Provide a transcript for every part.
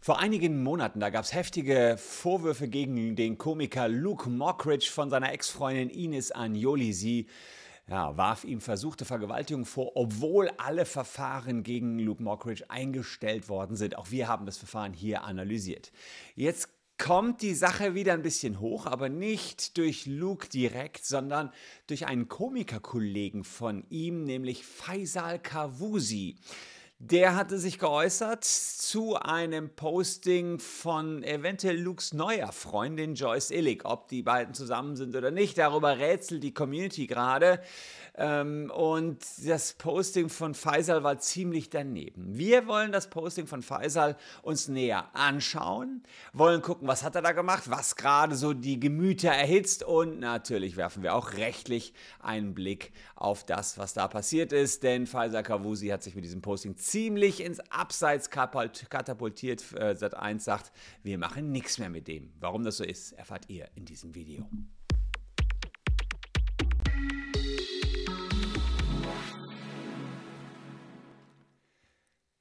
Vor einigen Monaten, da gab es heftige Vorwürfe gegen den Komiker Luke Mockridge von seiner Ex-Freundin Ines Agnoli. Sie ja, warf ihm versuchte Vergewaltigung vor, obwohl alle Verfahren gegen Luke Mockridge eingestellt worden sind. Auch wir haben das Verfahren hier analysiert. Jetzt kommt die Sache wieder ein bisschen hoch, aber nicht durch Luke direkt, sondern durch einen Komikerkollegen von ihm, nämlich Faisal Kavusi. Der hatte sich geäußert zu einem Posting von eventuell Lukes neuer Freundin Joyce Illig. Ob die beiden zusammen sind oder nicht, darüber rätselt die Community gerade. Ähm, und das Posting von Faisal war ziemlich daneben. Wir wollen das Posting von Faisal uns näher anschauen, wollen gucken, was hat er da gemacht, was gerade so die Gemüter erhitzt und natürlich werfen wir auch rechtlich einen Blick auf das, was da passiert ist, denn Faisal Kavusi hat sich mit diesem Posting ziemlich ins Abseits katapultiert. Äh, Sat1 sagt, wir machen nichts mehr mit dem. Warum das so ist, erfahrt ihr in diesem Video.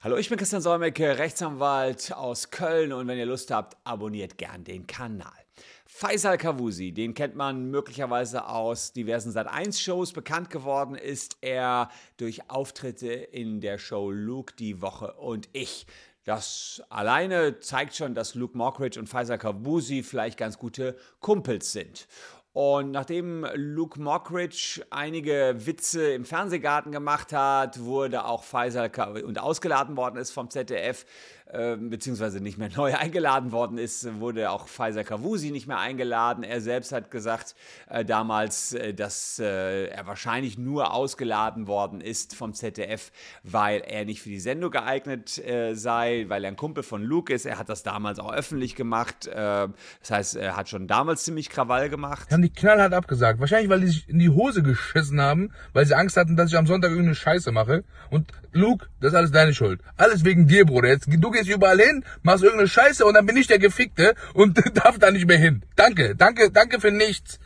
Hallo, ich bin Christian Solmecke, Rechtsanwalt aus Köln und wenn ihr Lust habt, abonniert gern den Kanal. Faisal Kavusi, den kennt man möglicherweise aus diversen Sat1-Shows. Bekannt geworden ist er durch Auftritte in der Show Luke die Woche und ich. Das alleine zeigt schon, dass Luke Mockridge und Faisal Kavusi vielleicht ganz gute Kumpels sind. Und nachdem Luke Mockridge einige Witze im Fernsehgarten gemacht hat, wurde auch Faisal und ausgeladen worden ist vom ZDF, ähm, beziehungsweise nicht mehr neu eingeladen worden ist, wurde auch Pfizer Kavusi nicht mehr eingeladen. Er selbst hat gesagt äh, damals, äh, dass äh, er wahrscheinlich nur ausgeladen worden ist vom ZDF, weil er nicht für die Sendung geeignet äh, sei, weil er ein Kumpel von Luke ist. Er hat das damals auch öffentlich gemacht. Äh, das heißt, er hat schon damals ziemlich Krawall gemacht. Haben die knallhart abgesagt. Wahrscheinlich, weil die sich in die Hose geschissen haben, weil sie Angst hatten, dass ich am Sonntag irgendeine Scheiße mache. Und Luke, das ist alles deine Schuld. Alles wegen dir, Bruder. Jetzt, du gehst überall hin, machst irgendeine Scheiße und dann bin ich der Gefickte und darf da nicht mehr hin. Danke, danke, danke für nichts.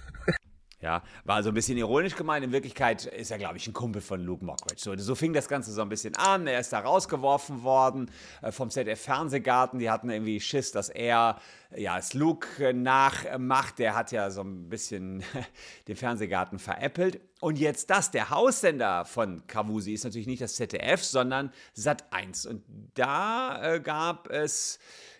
Ja, war so ein bisschen ironisch gemeint. In Wirklichkeit ist er, glaube ich, ein Kumpel von Luke Mockridge. So, so fing das Ganze so ein bisschen an. Er ist da rausgeworfen worden äh, vom ZDF Fernsehgarten. Die hatten irgendwie Schiss, dass er ja, es Luke nachmacht. Der hat ja so ein bisschen den Fernsehgarten veräppelt. Und jetzt das, der Haussender von Kavusi ist natürlich nicht das ZDF, sondern Sat1. Und da äh, gab es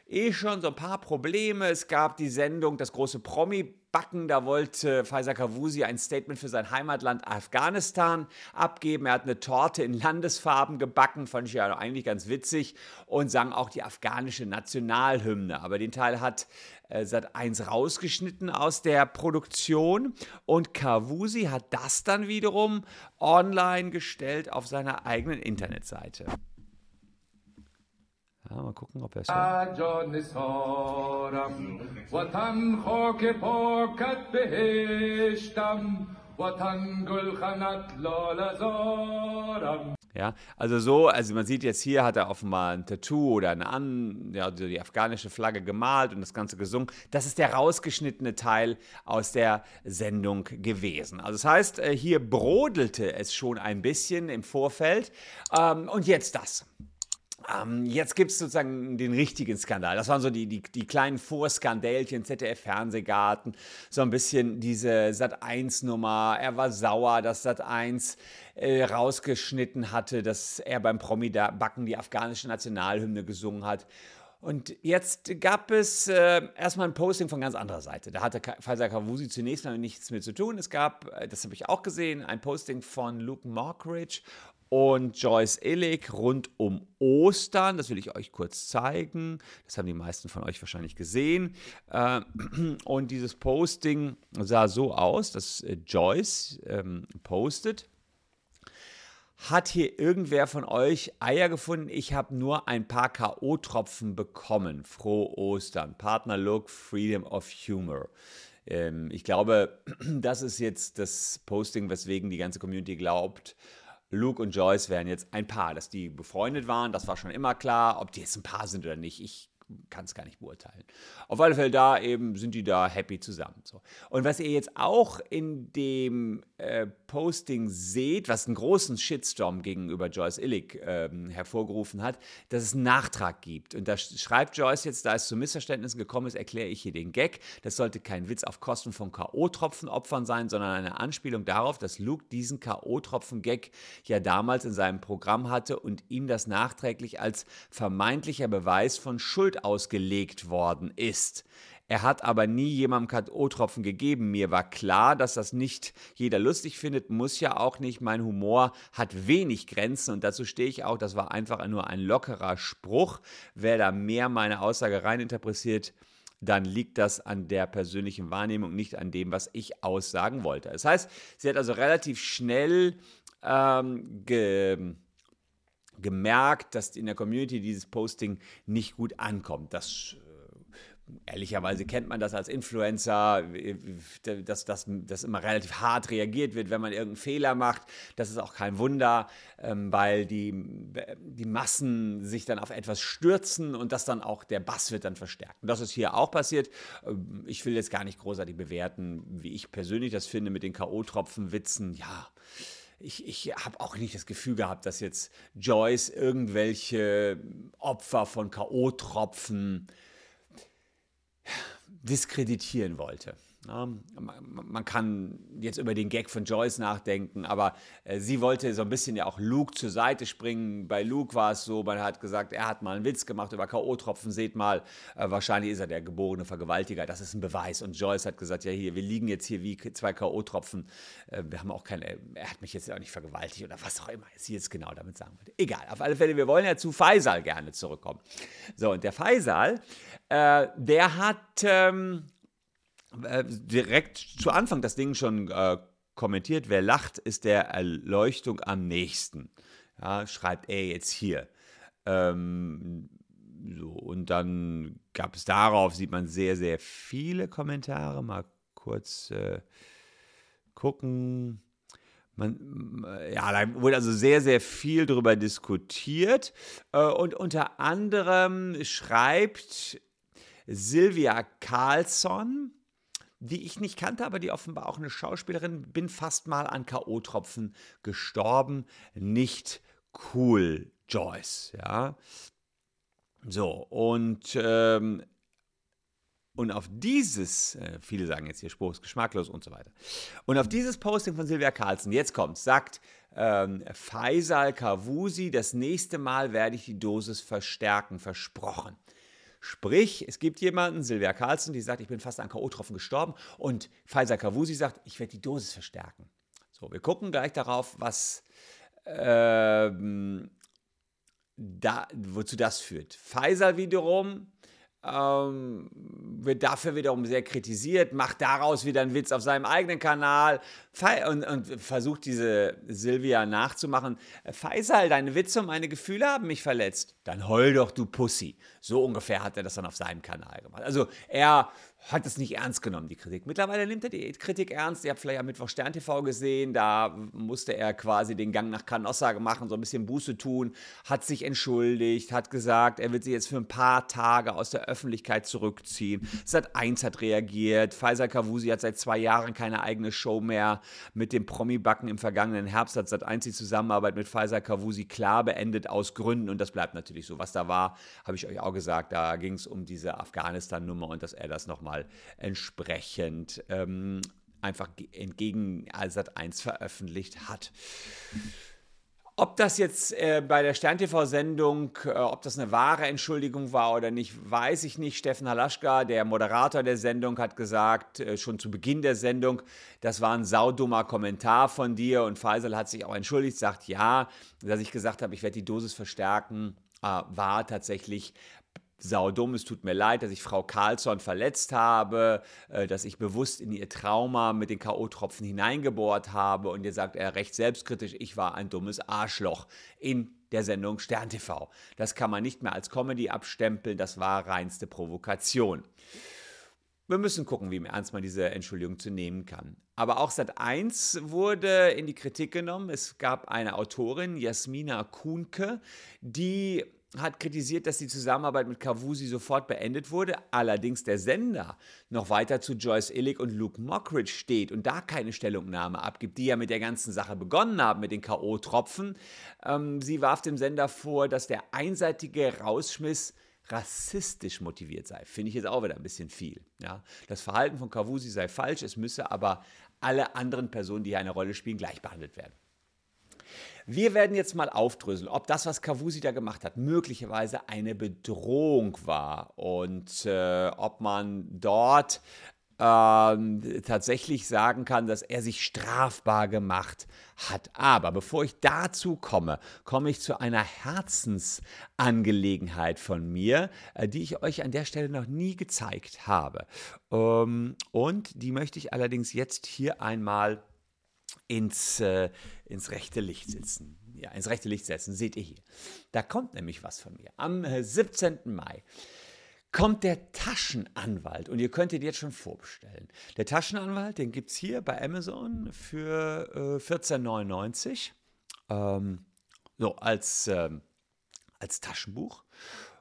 eh schon so ein paar Probleme. Es gab die Sendung Das große Promi backen. Da wollte Faisal Kavusi ein Statement für sein Heimatland Afghanistan abgeben. Er hat eine Torte in Landesfarben gebacken, fand ich ja eigentlich ganz witzig und sang auch die afghanische Nationalhymne. Aber den Teil hat äh, Sat 1 rausgeschnitten aus der Produktion und Kavusi hat das dann wiederum online gestellt auf seiner eigenen Internetseite. Ja, mal gucken, ob er es. Ja, also so, also man sieht jetzt hier, hat er offenbar ein Tattoo oder eine an, ja, die afghanische Flagge gemalt und das Ganze gesungen. Das ist der rausgeschnittene Teil aus der Sendung gewesen. Also das heißt, äh, hier brodelte es schon ein bisschen im Vorfeld. Ähm, und jetzt das. Ähm, jetzt gibt es sozusagen den richtigen Skandal. Das waren so die, die, die kleinen Vorskandälchen, ZDF-Fernsehgarten, so ein bisschen diese Sat1-Nummer. Er war sauer, dass Sat1 äh, rausgeschnitten hatte, dass er beim Promi-Backen die afghanische Nationalhymne gesungen hat. Und jetzt gab es äh, erstmal ein Posting von ganz anderer Seite. Da hatte Faisal Kavusi zunächst mal nichts mit zu tun. Es gab, äh, das habe ich auch gesehen, ein Posting von Luke Mockridge und Joyce Illig rund um Ostern. Das will ich euch kurz zeigen. Das haben die meisten von euch wahrscheinlich gesehen. Äh, und dieses Posting sah so aus, dass äh, Joyce ähm, postet. Hat hier irgendwer von euch Eier gefunden? Ich habe nur ein paar K.O.-Tropfen bekommen. Frohe Ostern. Partner Look, Freedom of Humor. Ähm, ich glaube, das ist jetzt das Posting, weswegen die ganze Community glaubt, Luke und Joyce wären jetzt ein Paar, dass die befreundet waren, das war schon immer klar. Ob die jetzt ein Paar sind oder nicht, ich kann es gar nicht beurteilen. Auf alle Fälle da eben sind die da happy zusammen. So. Und was ihr jetzt auch in dem äh, Posting seht, was einen großen Shitstorm gegenüber Joyce Illig ähm, hervorgerufen hat, dass es einen Nachtrag gibt. Und da schreibt Joyce jetzt, da es zu Missverständnissen gekommen ist, erkläre ich hier den Gag. Das sollte kein Witz auf Kosten von K.O.-Tropfenopfern sein, sondern eine Anspielung darauf, dass Luke diesen K.O.-Tropfen-Gag ja damals in seinem Programm hatte und ihm das nachträglich als vermeintlicher Beweis von Schuld ausgelegt worden ist. Er hat aber nie jemandem K.O.-Tropfen gegeben. Mir war klar, dass das nicht jeder lustig findet, muss ja auch nicht. Mein Humor hat wenig Grenzen und dazu stehe ich auch. Das war einfach nur ein lockerer Spruch. Wer da mehr meine Aussage reininterpretiert, dann liegt das an der persönlichen Wahrnehmung, nicht an dem, was ich aussagen wollte. Das heißt, sie hat also relativ schnell ähm, gemerkt, dass in der Community dieses Posting nicht gut ankommt. Das ehrlicherweise kennt man das als Influencer, dass, dass, dass immer relativ hart reagiert wird, wenn man irgendeinen Fehler macht. Das ist auch kein Wunder, ähm, weil die, die Massen sich dann auf etwas stürzen und das dann auch, der Bass wird dann verstärkt. Und das ist hier auch passiert. Ähm, ich will jetzt gar nicht großartig bewerten, wie ich persönlich das finde mit den K.O.-Tropfen-Witzen. Ja, ich, ich habe auch nicht das Gefühl gehabt, dass jetzt Joyce irgendwelche Opfer von K.O.-Tropfen diskreditieren wollte. Man kann jetzt über den Gag von Joyce nachdenken, aber äh, sie wollte so ein bisschen ja auch Luke zur Seite springen. Bei Luke war es so, man hat gesagt, er hat mal einen Witz gemacht über K.O.-Tropfen. Seht mal, äh, wahrscheinlich ist er der geborene Vergewaltiger. Das ist ein Beweis. Und Joyce hat gesagt, ja hier, wir liegen jetzt hier wie zwei K.O.-Tropfen. Äh, wir haben auch keine, er hat mich jetzt auch nicht vergewaltigt oder was auch immer sie jetzt genau damit sagen wollte. Egal, auf alle Fälle, wir wollen ja zu Faisal gerne zurückkommen. So, und der Faisal, äh, der hat... Ähm, äh, direkt zu Anfang das Ding schon äh, kommentiert, wer lacht, ist der Erleuchtung am nächsten. Ja, schreibt er jetzt hier. Ähm, so, und dann gab es darauf, sieht man sehr, sehr viele Kommentare. Mal kurz äh, gucken. Man, ja, da wurde also sehr, sehr viel darüber diskutiert. Äh, und unter anderem schreibt Silvia Carlsson, die ich nicht kannte, aber die offenbar auch eine Schauspielerin, bin fast mal an K.O.-Tropfen gestorben. Nicht cool, Joyce, ja. So, und, ähm, und auf dieses, äh, viele sagen jetzt hier, Spruch ist geschmacklos und so weiter. Und auf dieses Posting von Silvia Carlson, jetzt kommt, sagt ähm, Faisal Kavusi, das nächste Mal werde ich die Dosis verstärken, versprochen. Sprich, es gibt jemanden, Silvia Carlson, die sagt, ich bin fast an K.O.-Tropfen gestorben und Pfizer Kavusi sagt, ich werde die Dosis verstärken. So, wir gucken gleich darauf, was ähm, da, wozu das führt. Pfizer wiederum ähm, wird dafür wiederum sehr kritisiert, macht daraus wieder einen Witz auf seinem eigenen Kanal und, und versucht diese Silvia nachzumachen. Faisal, deine Witze und meine Gefühle haben mich verletzt. Dann heul doch, du Pussy. So ungefähr hat er das dann auf seinem Kanal gemacht. Also er hat es nicht ernst genommen, die Kritik. Mittlerweile nimmt er die Kritik ernst. Ihr habt vielleicht am Mittwoch Stern TV gesehen, da musste er quasi den Gang nach Canossa machen, so ein bisschen Buße tun, hat sich entschuldigt, hat gesagt, er wird sich jetzt für ein paar Tage aus der Öffentlichkeit zurückziehen. Sat 1 hat reagiert, Pfizer Kavusi hat seit zwei Jahren keine eigene Show mehr. Mit dem Promi-Backen im vergangenen Herbst hat Sat 1 die Zusammenarbeit mit Pfizer Kavusi klar beendet aus Gründen und das bleibt natürlich so. Was da war, habe ich euch auch gesagt, da ging es um diese Afghanistan-Nummer und dass er das nochmal mal entsprechend ähm, einfach entgegen Alsat 1 veröffentlicht hat. Ob das jetzt äh, bei der Stern-TV-Sendung, äh, ob das eine wahre Entschuldigung war oder nicht, weiß ich nicht. Steffen Halaschka, der Moderator der Sendung, hat gesagt, äh, schon zu Beginn der Sendung, das war ein saudummer Kommentar von dir. Und Faisal hat sich auch entschuldigt, sagt ja, dass ich gesagt habe, ich werde die Dosis verstärken, äh, war tatsächlich saudumm, es tut mir leid, dass ich Frau Carlsson verletzt habe, äh, dass ich bewusst in ihr Trauma mit den K.O.-Tropfen hineingebohrt habe und ihr sagt er recht selbstkritisch, ich war ein dummes Arschloch in der Sendung Stern TV. Das kann man nicht mehr als Comedy abstempeln, das war reinste Provokation. Wir müssen gucken, wie ernst man diese Entschuldigung zu nehmen kann. Aber auch Sat 1 wurde in die Kritik genommen. Es gab eine Autorin, Jasmina Kuhnke, die hat kritisiert, dass die Zusammenarbeit mit Cavusi sofort beendet wurde, allerdings der Sender noch weiter zu Joyce Illig und Luke Mockridge steht und da keine Stellungnahme abgibt, die ja mit der ganzen Sache begonnen haben, mit den K.O.-Tropfen. Ähm, sie warf dem Sender vor, dass der einseitige Rausschmiss rassistisch motiviert sei. Finde ich jetzt auch wieder ein bisschen viel. Ja? Das Verhalten von Cavusi sei falsch, es müsse aber alle anderen Personen, die hier eine Rolle spielen, gleich behandelt werden. Wir werden jetzt mal aufdröseln, ob das, was Cavusi da gemacht hat, möglicherweise eine Bedrohung war und äh, ob man dort ähm, tatsächlich sagen kann, dass er sich strafbar gemacht hat. Aber bevor ich dazu komme, komme ich zu einer Herzensangelegenheit von mir, äh, die ich euch an der Stelle noch nie gezeigt habe. Ähm, und die möchte ich allerdings jetzt hier einmal ins, äh, ins rechte Licht setzen. Ja, ins rechte Licht setzen, seht ihr hier. Da kommt nämlich was von mir. Am 17. Äh, Mai kommt der Taschenanwalt und ihr könnt ihn jetzt schon vorbestellen. Der Taschenanwalt, den gibt es hier bei Amazon für äh, 14,99 ähm, so als, ähm, als Taschenbuch.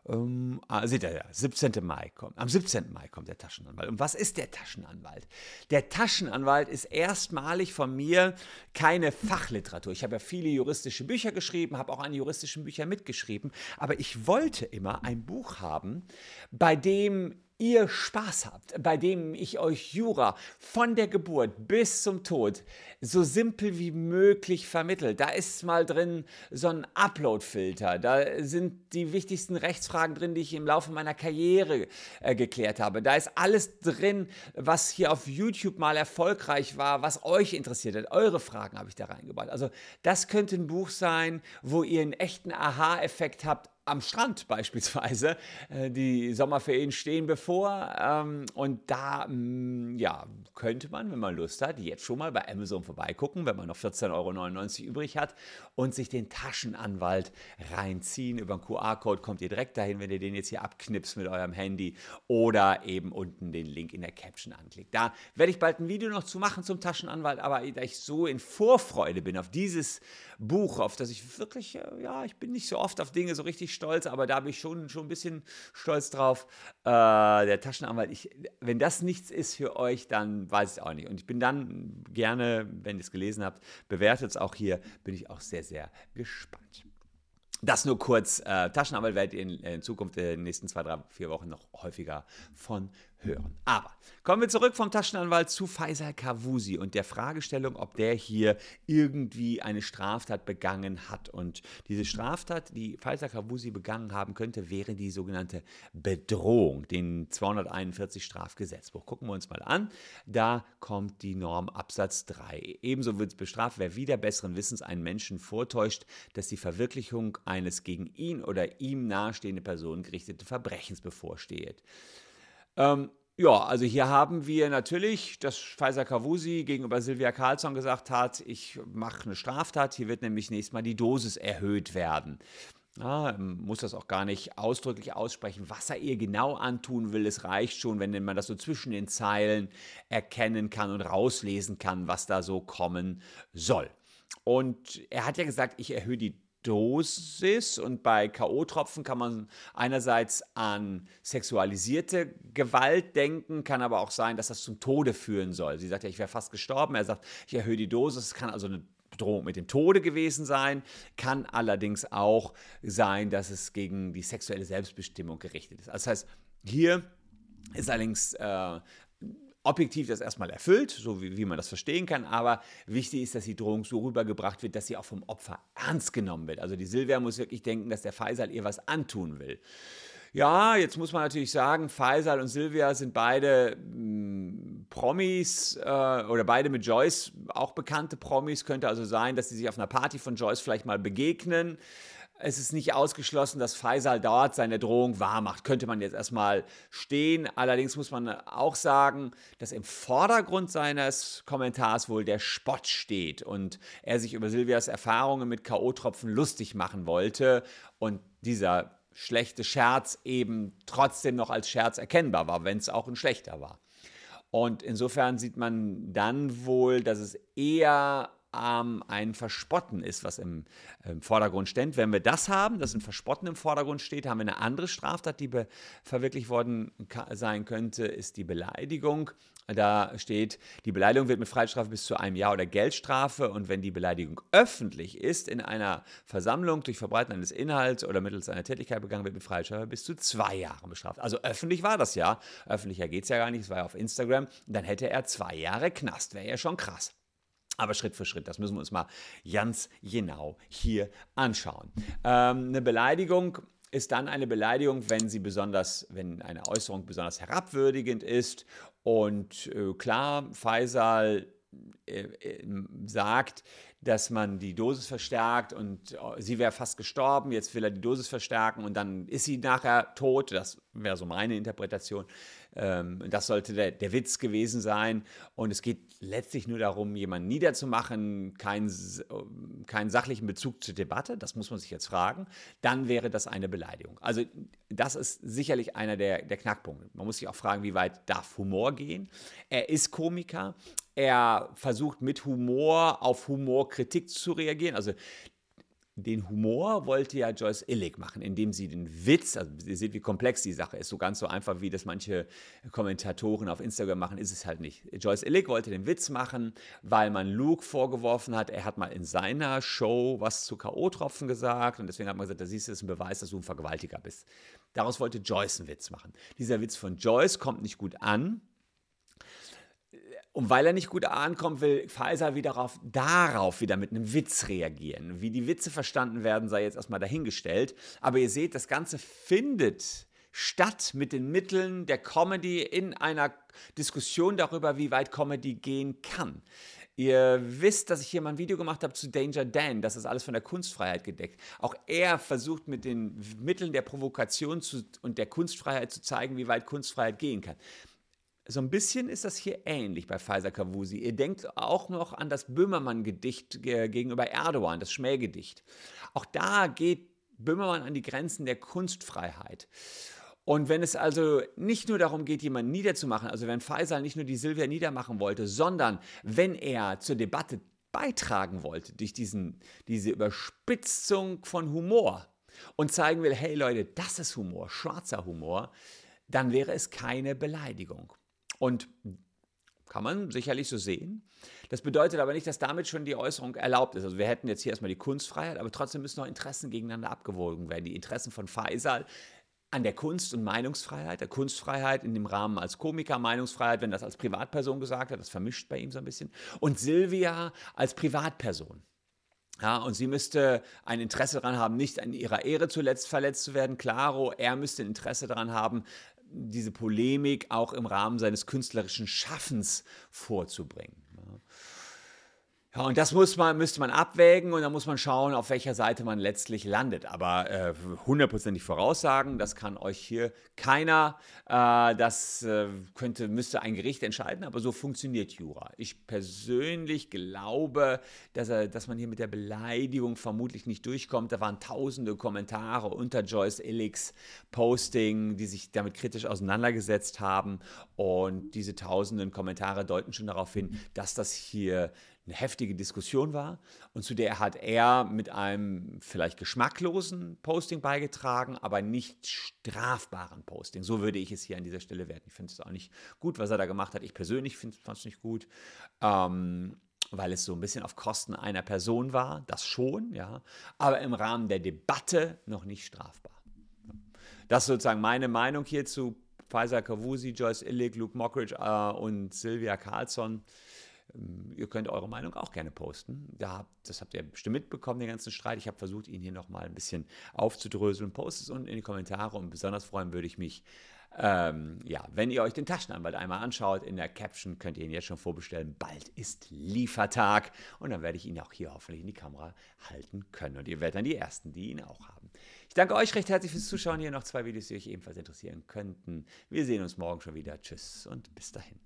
Ähm, ah, seht ihr ja, 17. Mai kommt. Am 17. Mai kommt der Taschenanwalt. Und was ist der Taschenanwalt? Der Taschenanwalt ist erstmalig von mir keine Fachliteratur. Ich habe ja viele juristische Bücher geschrieben, habe auch an juristischen Büchern mitgeschrieben, aber ich wollte immer ein Buch haben, bei dem ihr Spaß habt, bei dem ich euch Jura von der Geburt bis zum Tod so simpel wie möglich vermittelt. Da ist mal drin so ein Upload-Filter, da sind die wichtigsten Rechtsfragen drin, die ich im Laufe meiner Karriere äh, geklärt habe. Da ist alles drin, was hier auf YouTube mal erfolgreich war, was euch interessiert hat. Eure Fragen habe ich da reingebracht. Also das könnte ein Buch sein, wo ihr einen echten Aha-Effekt habt am Strand beispielsweise. Äh, die Sommerferien stehen bevor ähm, und da mm, ja, könnte man, wenn man Lust hat, jetzt schon mal bei Amazon vorbeigucken, wenn man noch 14,99 Euro übrig hat und sich den Taschenanwalt reinziehen. Über den QR-Code kommt ihr direkt dahin, wenn ihr den jetzt hier abknipst mit eurem Handy oder eben unten den Link in der Caption anklickt. Da werde ich bald ein Video noch zu machen zum Taschenanwalt, aber da ich so in Vorfreude bin auf dieses Buch, auf das ich wirklich, äh, ja, ich bin nicht so oft auf Dinge so richtig stolz, aber da bin ich schon, schon ein bisschen stolz drauf. Äh, der Taschenanwalt, ich, wenn das nichts ist für euch, dann weiß ich auch nicht. Und ich bin dann gerne, wenn ihr es gelesen habt, bewertet es auch hier, bin ich auch sehr, sehr gespannt. Das nur kurz. Äh, Taschenanwalt werdet ihr in, in Zukunft in den nächsten zwei, drei, vier Wochen noch häufiger von hören. Aber kommen wir zurück vom Taschenanwalt zu Faisal Kavusi und der Fragestellung, ob der hier irgendwie eine Straftat begangen hat. Und diese Straftat, die Faisal Kavusi begangen haben könnte, wäre die sogenannte Bedrohung, den 241 Strafgesetzbuch. Gucken wir uns mal an. Da kommt die Norm Absatz 3. Ebenso wird es bestraft, wer wieder besseren Wissens einen Menschen vortäuscht, dass die Verwirklichung eines gegen ihn oder ihm nahestehende Person gerichtete Verbrechens bevorsteht. Ähm, ja, also hier haben wir natürlich, dass Pfizer Kavusi gegenüber Silvia Carlsson gesagt hat, ich mache eine Straftat, hier wird nämlich nächstes Mal die Dosis erhöht werden. Ähm, muss das auch gar nicht ausdrücklich aussprechen, was er ihr genau antun will. Es reicht schon, wenn man das so zwischen den Zeilen erkennen kann und rauslesen kann, was da so kommen soll. Und er hat ja gesagt, ich erhöhe die Dosis und bei K.O.-Tropfen kann man einerseits an sexualisierte Gewalt denken, kann aber auch sein, dass das zum Tode führen soll. Sie sagt ja, ich wäre fast gestorben. Er sagt, ich erhöhe die Dosis. Es kann also eine Bedrohung mit dem Tode gewesen sein, kann allerdings auch sein, dass es gegen die sexuelle Selbstbestimmung gerichtet ist. Das heißt, hier ist allerdings äh, objektiv das erstmal erfüllt, so wie, wie, man das verstehen kann, aber wichtig ist, dass die Drohung so rübergebracht wird, dass sie auch vom Opfer ernst genommen wird. Also die Silvia muss wirklich denken, dass der Faisal ihr was antun will. Ja, jetzt muss man natürlich sagen, Faisal und Silvia sind beide mh, hm, Promis äh, oder beide mit Joyce auch bekannte Promis. Könnte also sein, dass sie sich auf einer Party von Joyce vielleicht mal begegnen es ist nicht ausgeschlossen, dass Faisal dort seine Drohung wahrmacht. Könnte man jetzt erstmal stehen. Allerdings muss man auch sagen, dass im Vordergrund seines Kommentars wohl der Spott steht und er sich über Silvias Erfahrungen mit K.O.-Tropfen lustig machen wollte und dieser schlechte Scherz eben trotzdem noch als Scherz erkennbar war, wenn es auch ein schlechter war. Und insofern sieht man dann wohl, dass es eher ähm, ein Verspotten ist, was im, im, Vordergrund steht. Wenn wir das haben, dass ein Verspotten im Vordergrund steht, haben wir eine andere Straftat, die verwirklicht worden sein könnte, ist die Beleidigung. Da steht, die Beleidigung wird mit Freiheitsstrafe bis zu einem Jahr oder Geldstrafe und wenn die Beleidigung öffentlich ist, in einer Versammlung durch Verbreiten eines Inhalts oder mittels einer Tätigkeit begangen wird mit Freiheitsstrafe bis zu zwei Jahren bestraft. Also öffentlich war das ja. Öffentlicher geht es ja gar nicht, es war ja auf Instagram. Dann hätte er zwei Jahre Knast, wäre ja schon krass. Aber Schritt für Schritt, das müssen wir uns mal ganz genau hier anschauen. Ähm, eine Beleidigung ist dann eine Beleidigung, wenn sie besonders, wenn eine Äußerung besonders herabwürdigend ist. Und äh, klar, Faisal äh, äh, sagt, dass man die Dosis verstärkt und äh, sie wäre fast gestorben, jetzt will er die Dosis verstärken und dann ist sie nachher tot. Das wäre so meine Interpretation. Ähm, das sollte der, der Witz gewesen sein. Und es geht letztlich nur darum, jemanden niederzumachen, keinen, keinen sachlichen Bezug zur Debatte. Das muss man sich jetzt fragen. Dann wäre das eine Beleidigung. Also das ist sicherlich einer der, der Knackpunkte. Man muss sich auch fragen, wie weit darf Humor gehen. Er ist Komiker. Er versucht mit Humor auf Humorkritik zu reagieren. Also den Humor wollte ja Joyce Illig machen, indem sie den Witz, also ihr seht, wie komplex die Sache ist, so ganz so einfach, wie das manche Kommentatoren auf Instagram machen, ist es halt nicht. Joyce Illig wollte den Witz machen, weil man Luke vorgeworfen hat, er hat mal in seiner Show was zu K.O.-Tropfen gesagt und deswegen hat man gesagt, da siehst du, das ist ein Beweis, dass du ein Vergewaltiger bist. Daraus wollte Joyce einen Witz machen. Dieser Witz von Joyce kommt nicht gut an, und weil er nicht gut ankommt, will Pfizer wieder darauf, darauf wieder mit einem Witz reagieren. Wie die Witze verstanden werden, sei jetzt erstmal dahingestellt. Aber ihr seht, das Ganze findet statt mit den Mitteln der Comedy in einer Diskussion darüber, wie weit Comedy gehen kann. Ihr wisst, dass ich hier mal ein Video gemacht habe zu Danger Dan. Das ist alles von der Kunstfreiheit gedeckt. Auch er versucht mit den Mitteln der Provokation zu, und der Kunstfreiheit zu zeigen, wie weit Kunstfreiheit gehen kann. So ein bisschen ist das hier ähnlich bei Pfizer Kavusi. Ihr denkt auch noch an das Böhmermann-Gedicht gegenüber Erdogan, das Schmähgedicht. Auch da geht Böhmermann an die Grenzen der Kunstfreiheit. Und wenn es also nicht nur darum geht, jemanden niederzumachen, also wenn Faisal nicht nur die Silvia niedermachen wollte, sondern wenn er zur Debatte beitragen wollte durch diesen, diese Überspitzung von Humor und zeigen will, hey Leute, das ist Humor, schwarzer Humor, dann wäre es keine Beleidigung. Und kann man sicherlich so sehen. Das bedeutet aber nicht, dass damit schon die Äußerung erlaubt ist. Also wir hätten jetzt hier erstmal die Kunstfreiheit, aber trotzdem müssen noch Interessen gegeneinander abgewogen werden. Die Interessen von Faisal an der Kunst- und Meinungsfreiheit, der Kunstfreiheit in dem Rahmen als Komiker, Meinungsfreiheit, wenn das als Privatperson gesagt hat, das vermischt bei ihm so ein bisschen. Und Silvia als Privatperson. Ja, und sie müsste ein Interesse daran haben, nicht an ihrer Ehre zuletzt verletzt zu werden. Claro, er müsste ein Interesse daran haben, diese Polemik auch im Rahmen seines künstlerischen Schaffens vorzubringen. Ja, und das muss man, müsste man abwägen und dann muss man schauen, auf welcher Seite man letztlich landet. Aber äh, hundertprozentig äh, voraussagen, das kann euch hier keiner. Äh, das äh, könnte, müsste ein Gericht entscheiden, aber so funktioniert Jura. Ich persönlich glaube, dass, er, dass man hier mit der Beleidigung vermutlich nicht durchkommt. Da waren tausende Kommentare unter Joyce Illigs Posting, die sich damit kritisch auseinandergesetzt haben. Und diese tausenden Kommentare deuten schon darauf hin, dass das hier eine heftige Diskussion war und zu der hat er mit einem vielleicht geschmacklosen Posting beigetragen, aber nicht strafbaren Posting. So würde ich es hier an dieser Stelle werten. Ich finde es auch nicht gut, was er da gemacht hat. Ich persönlich fand es nicht gut. Ähm, weil es so ein bisschen auf Kosten einer Person war, das schon, ja, aber im Rahmen der Debatte noch nicht strafbar. Das ist sozusagen meine Meinung hier zu Pfizer Kavusi, Joyce Illig, Luke Mockridge äh, und Sylvia Carlson. Ähm, ihr könnt eure Meinung auch gerne posten. Da, das habt ihr bestimmt mitbekommen, den ganzen Streit. Ich habe versucht, ihn hier nochmal ein bisschen aufzudröseln. Postet es unten in die Kommentare und besonders freuen würde ich mich, ähm, ja, wenn ihr euch den Taschenanwalt einmal anschaut, in der Caption könnt ihr ihn jetzt schon vorbestellen. Bald ist Liefertag und dann werde ich ihn auch hier hoffentlich in die Kamera halten können. Und ihr werdet dann die Ersten, die ihn auch haben. Ich danke euch recht herzlich fürs Zuschauen. Hier noch zwei Videos, die euch ebenfalls interessieren könnten. Wir sehen uns morgen schon wieder. Tschüss und bis dahin.